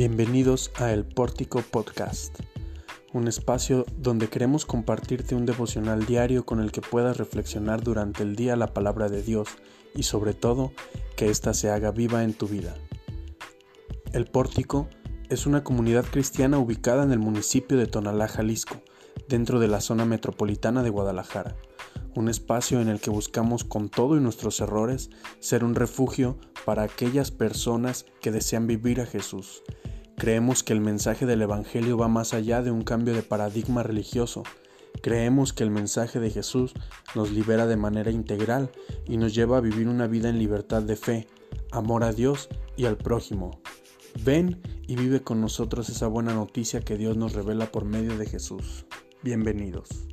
Bienvenidos a El Pórtico Podcast, un espacio donde queremos compartirte un devocional diario con el que puedas reflexionar durante el día la palabra de Dios y sobre todo que ésta se haga viva en tu vida. El Pórtico es una comunidad cristiana ubicada en el municipio de Tonalá, Jalisco, dentro de la zona metropolitana de Guadalajara un espacio en el que buscamos con todo y nuestros errores ser un refugio para aquellas personas que desean vivir a Jesús. Creemos que el mensaje del Evangelio va más allá de un cambio de paradigma religioso. Creemos que el mensaje de Jesús nos libera de manera integral y nos lleva a vivir una vida en libertad de fe, amor a Dios y al prójimo. Ven y vive con nosotros esa buena noticia que Dios nos revela por medio de Jesús. Bienvenidos.